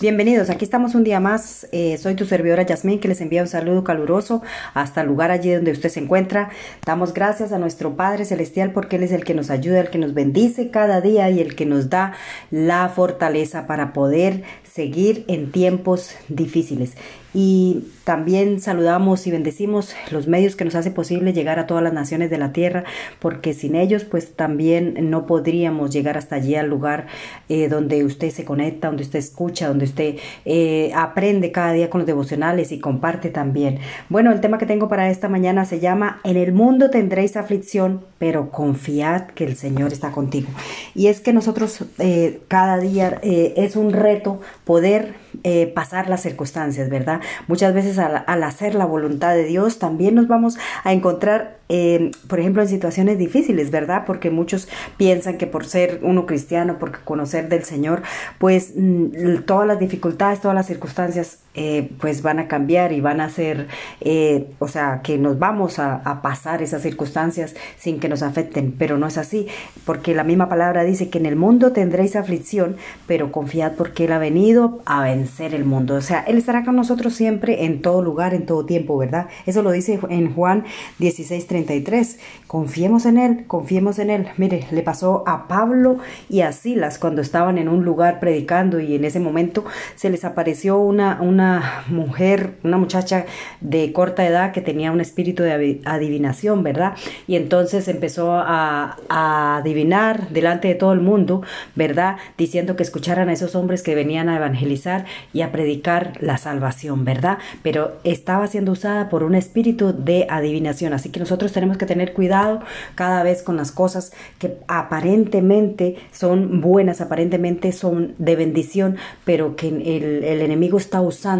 Bienvenidos, aquí estamos un día más. Eh, soy tu servidora Yasmín que les envía un saludo caluroso hasta el lugar allí donde usted se encuentra. Damos gracias a nuestro Padre Celestial porque Él es el que nos ayuda, el que nos bendice cada día y el que nos da la fortaleza para poder seguir en tiempos difíciles. Y también saludamos y bendecimos los medios que nos hace posible llegar a todas las naciones de la tierra, porque sin ellos pues también no podríamos llegar hasta allí al lugar eh, donde usted se conecta, donde usted escucha, donde usted eh, aprende cada día con los devocionales y comparte también. Bueno, el tema que tengo para esta mañana se llama En el mundo tendréis aflicción, pero confiad que el Señor está contigo. Y es que nosotros eh, cada día es un reto poder pasar las circunstancias, ¿verdad? Muchas veces al, hacer la voluntad de Dios también nos vamos a encontrar, eh, por ejemplo, en situaciones difíciles, ¿verdad? Porque muchos piensan que por ser uno cristiano, por conocer del Señor, pues mm, todas las dificultades, todas las circunstancias, eh, pues van a cambiar y van a ser, eh, o sea, que nos vamos a, a pasar esas circunstancias sin que nos afecten, pero no es así, porque la misma palabra dice que en el mundo tendréis aflicción, pero confiad porque Él ha venido a vencer el mundo, o sea, Él estará con nosotros siempre, en todo lugar, en todo tiempo, ¿verdad? Eso lo dice en Juan 16:33. Confiemos en Él, confiemos en Él. Mire, le pasó a Pablo y a Silas cuando estaban en un lugar predicando y en ese momento se les apareció una, una mujer, una muchacha de corta edad que tenía un espíritu de adivinación, ¿verdad? Y entonces empezó a, adivinar delante de todo el mundo, ¿verdad? Diciendo que escucharan a esos hombres que venían a evangelizar y a predicar la salvación, ¿verdad? Pero estaba siendo usada por un espíritu de adivinación. Así que nosotros tenemos que tener cuidado cada vez con las cosas que aparentemente son buenas, aparentemente son de bendición, pero que el, enemigo está usando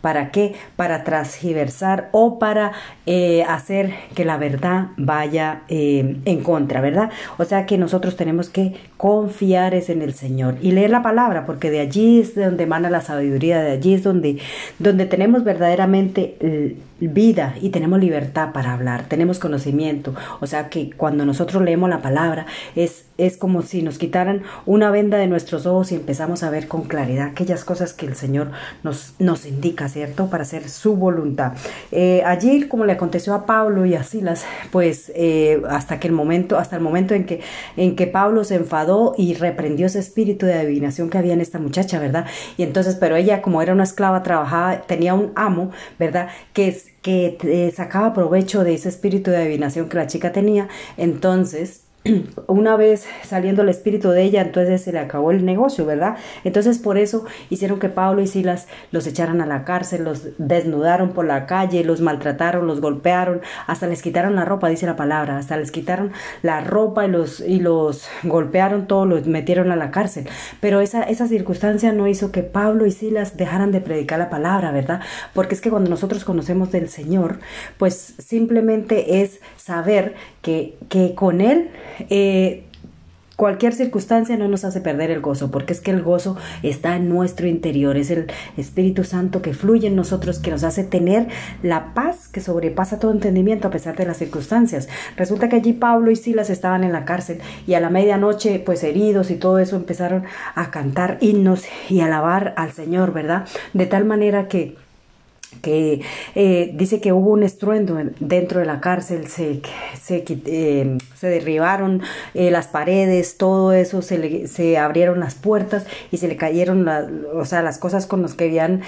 para qué? Para transgiversar o para eh, hacer que la verdad vaya eh, en contra, ¿verdad? O sea que nosotros tenemos que confiar es en el Señor y leer la palabra, porque de allí es de donde emana la sabiduría, de allí es donde, donde tenemos verdaderamente vida y tenemos libertad para hablar, tenemos conocimiento. O sea que cuando nosotros leemos la palabra es, es como si nos quitaran una venda de nuestros ojos y empezamos a ver con claridad aquellas cosas que el Señor nos, nos indica, ¿cierto? Para hacer su voluntad. Eh, allí, como le aconteció a Pablo y a Silas, pues eh, hasta que el momento, hasta el momento en que, en que Pablo se enfadó y reprendió ese espíritu de adivinación que había en esta muchacha, ¿verdad? Y entonces, pero ella, como era una esclava, trabajaba, tenía un amo, ¿verdad? Que es que sacaba provecho de ese espíritu de adivinación que la chica tenía. Entonces, una vez saliendo el espíritu de ella, entonces se le acabó el negocio, ¿verdad? Entonces por eso hicieron que Pablo y Silas los echaran a la cárcel, los desnudaron por la calle, los maltrataron, los golpearon, hasta les quitaron la ropa, dice la palabra, hasta les quitaron la ropa y los, y los golpearon, todos los metieron a la cárcel. Pero esa, esa circunstancia no hizo que Pablo y Silas dejaran de predicar la palabra, ¿verdad? Porque es que cuando nosotros conocemos del Señor, pues simplemente es saber que, que con Él eh, cualquier circunstancia no nos hace perder el gozo, porque es que el gozo está en nuestro interior, es el Espíritu Santo que fluye en nosotros, que nos hace tener la paz que sobrepasa todo entendimiento a pesar de las circunstancias. Resulta que allí Pablo y Silas estaban en la cárcel y a la medianoche, pues heridos y todo eso, empezaron a cantar himnos y alabar al Señor, ¿verdad? De tal manera que que eh, dice que hubo un estruendo dentro de la cárcel, se, se, eh, se derribaron eh, las paredes, todo eso, se, se abrieron las puertas y se le cayeron o sea, las cosas con las que habían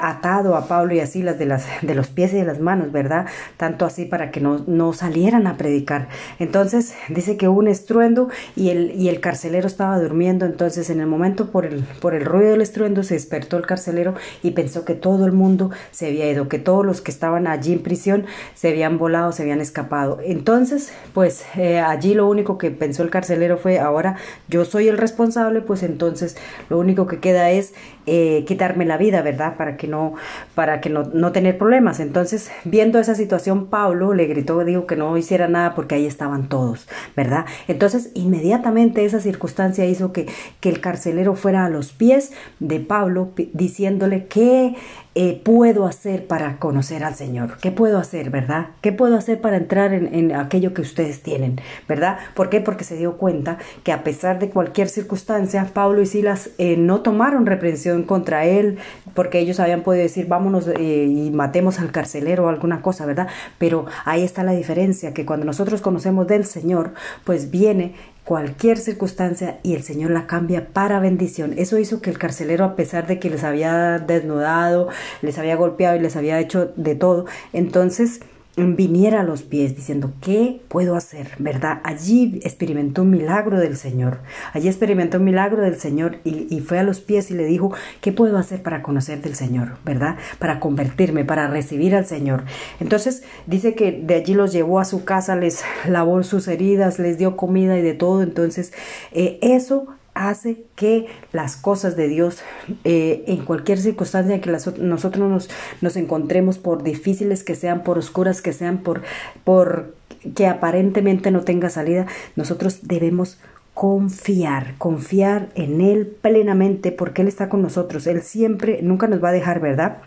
atado a Pablo y así las de, las de los pies y de las manos, ¿verdad? Tanto así para que no, no salieran a predicar. Entonces dice que hubo un estruendo y el, y el carcelero estaba durmiendo, entonces en el momento por el, por el ruido del estruendo se despertó el carcelero y pensó que todo el mundo se se había ido, que todos los que estaban allí en prisión se habían volado, se habían escapado. Entonces, pues eh, allí lo único que pensó el carcelero fue, ahora yo soy el responsable, pues entonces lo único que queda es eh, quitarme la vida, ¿verdad? Para que no, para que no, no tener problemas. Entonces, viendo esa situación, Pablo le gritó, digo que no hiciera nada porque ahí estaban todos, ¿verdad? Entonces, inmediatamente esa circunstancia hizo que, que el carcelero fuera a los pies de Pablo diciéndole que eh, puedo hacer para conocer al Señor? ¿Qué puedo hacer, verdad? ¿Qué puedo hacer para entrar en, aquello que ustedes tienen, verdad? ¿Por qué? Porque se dio cuenta que a pesar de cualquier circunstancia, Pablo y Silas eh, no tomaron reprensión contra él, porque ellos habían podido decir, vámonos eh, y matemos al carcelero o alguna cosa, ¿verdad? Pero ahí está la diferencia, que cuando nosotros conocemos del Señor, pues viene cualquier circunstancia y el Señor la cambia para bendición. Eso hizo que el carcelero, a pesar de que les había desnudado, les había golpeado y les había hecho de todo, entonces viniera a los pies diciendo, ¿qué puedo hacer? ¿Verdad? Allí experimentó un milagro del Señor. Allí experimentó un milagro del Señor y, fue a los pies y le dijo, ¿qué puedo hacer para conocer del Señor? ¿Verdad? Para convertirme, para recibir al Señor. Entonces dice que de allí los llevó a su casa, les lavó sus heridas, les dio comida y de todo. Entonces eh, eso hace que las cosas de Dios eh, en cualquier circunstancia que nosotros nos, nos, encontremos por difíciles que sean por oscuras que sean por por que aparentemente no tenga salida nosotros debemos confiar confiar en él plenamente porque él está con nosotros. Él siempre nunca nos va a dejar verdad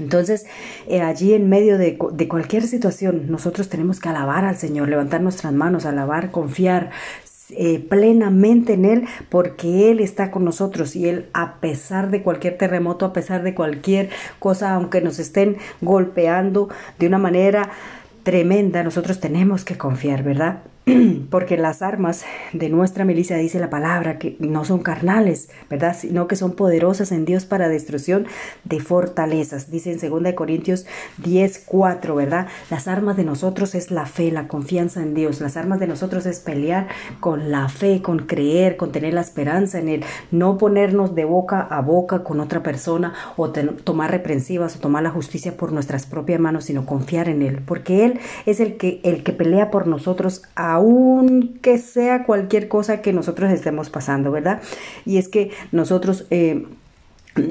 entonces, eh, allí en medio de, de, cualquier situación, nosotros tenemos que alabar al Señor, levantar nuestras manos, alabar, confiar, eh, plenamente en Él porque Él está con nosotros y Él a pesar de cualquier terremoto, a pesar de cualquier cosa, aunque nos estén golpeando de una manera tremenda, nosotros tenemos que confiar, ¿verdad? porque las armas de nuestra milicia, dice la palabra, que no son carnales, ¿verdad? Sino que son poderosas en Dios para destrucción de fortalezas. Dice en 2 Corintios 10, 4, ¿verdad? Las armas de nosotros es la fe, la confianza en Dios. Las armas de nosotros es pelear con la fe, con creer, con tener la esperanza en Él. No ponernos de boca a boca con otra persona o tomar reprensivas o tomar la justicia por nuestras propias manos, sino confiar en Él. Porque Él es el que, el que pelea por nosotros a aunque sea cualquier cosa que nosotros estemos pasando, ¿verdad? Y es que nosotros eh,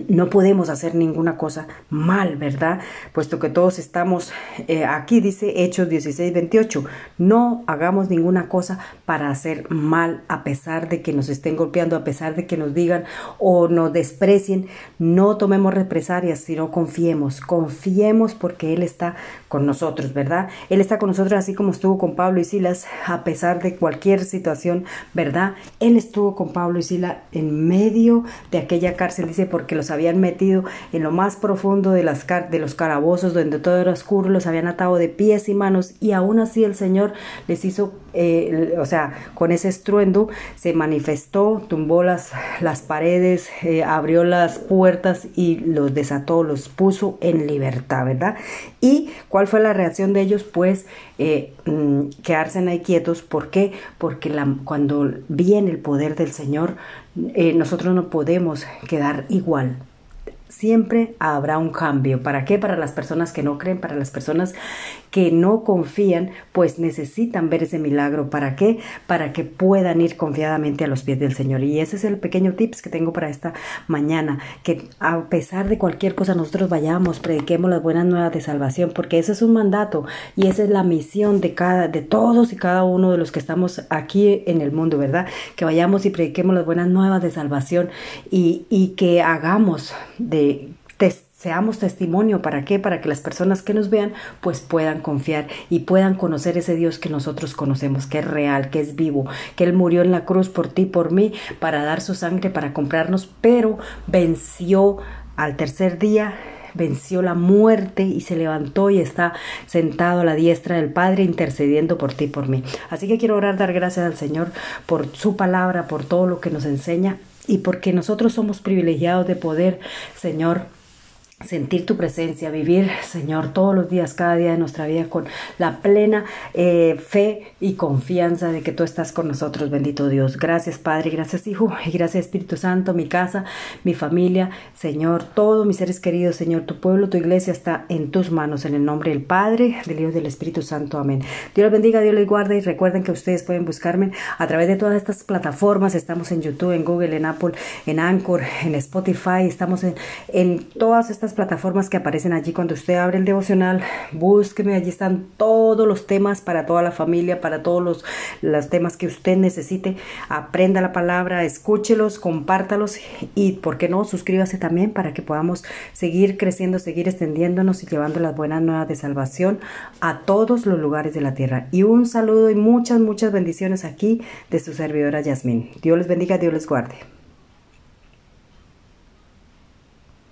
no podemos hacer ninguna cosa mal, ¿verdad? Puesto que todos estamos, eh, aquí dice Hechos 16, 28, no hagamos ninguna cosa para hacer mal a pesar de que nos estén golpeando, a pesar de que nos digan o nos desprecien, no tomemos represalias, sino confiemos, confiemos porque Él está con nosotros, ¿verdad? Él está con nosotros así como estuvo con Pablo y Silas, a pesar de cualquier situación, ¿verdad? Él estuvo con Pablo y Silas en medio de aquella cárcel, dice, porque que los habían metido en lo más profundo de, las de los calabozos, donde todo era oscuro, los habían atado de pies y manos, y aún así el Señor les hizo, eh, o sea, con ese estruendo se manifestó, tumbó las, las paredes, eh, abrió las puertas y los desató, los puso en libertad, ¿verdad? ¿Y cuál fue la reacción de ellos? Pues eh, mm, quedarse ahí quietos. ¿Por qué? Porque cuando viene el poder del Señor, nosotros no podemos quedar igual siempre habrá un cambio. ¿Para qué? Para las personas que no creen, para las personas que no confían, pues necesitan ver ese milagro. ¿Para qué? Para que puedan ir confiadamente a los pies del Señor. Y ese es el pequeño tips que tengo para esta mañana, que a pesar de cualquier cosa nosotros vayamos, prediquemos las buenas nuevas de salvación, porque ese es un mandato y esa es la misión de cada de todos y cada uno de los que estamos aquí en el mundo, ¿verdad? Que vayamos y prediquemos las buenas nuevas de salvación y, y que hagamos de seamos testimonio. ¿Para qué? Para que las personas que nos vean pues puedan confiar y puedan conocer ese Dios que nosotros conocemos, que es real, que es vivo, que Él murió en la cruz por ti, por mí, para dar su sangre, para comprarnos, pero venció al tercer día venció la muerte y se levantó y está sentado a la diestra del Padre intercediendo por ti y por mí. Así que quiero orar, dar gracias al Señor por su palabra, por todo lo que nos enseña y porque nosotros somos privilegiados de poder, Señor, sentir tu presencia, vivir, Señor, todos los días, cada día de nuestra vida con la plena eh, fe y confianza de que tú estás con nosotros, bendito Dios. Gracias, Padre, gracias, Hijo, y gracias, Espíritu Santo, mi casa, mi familia, Señor, todos mis seres queridos, Señor, tu pueblo, tu iglesia está en tus manos, en el nombre del Padre, del Hijo y del Espíritu Santo. Amén. Dios les bendiga, Dios les guarde y recuerden que ustedes pueden buscarme a través de todas estas plataformas. Estamos en YouTube, en Google, en Apple, en Anchor, en Spotify, estamos en, en todas estas plataformas que aparecen allí cuando usted abre el devocional, búsqueme, allí están todos los temas para toda la familia, para todos los, los temas que usted necesite. Aprenda la palabra, escúchelos, compártalos y, ¿por qué no? Suscríbase también para que podamos seguir creciendo, seguir extendiéndonos y llevando las buenas nuevas de salvación a todos los lugares de la tierra. Y un saludo y muchas, muchas bendiciones aquí de su servidora Yasmín. Dios les bendiga, Dios les guarde.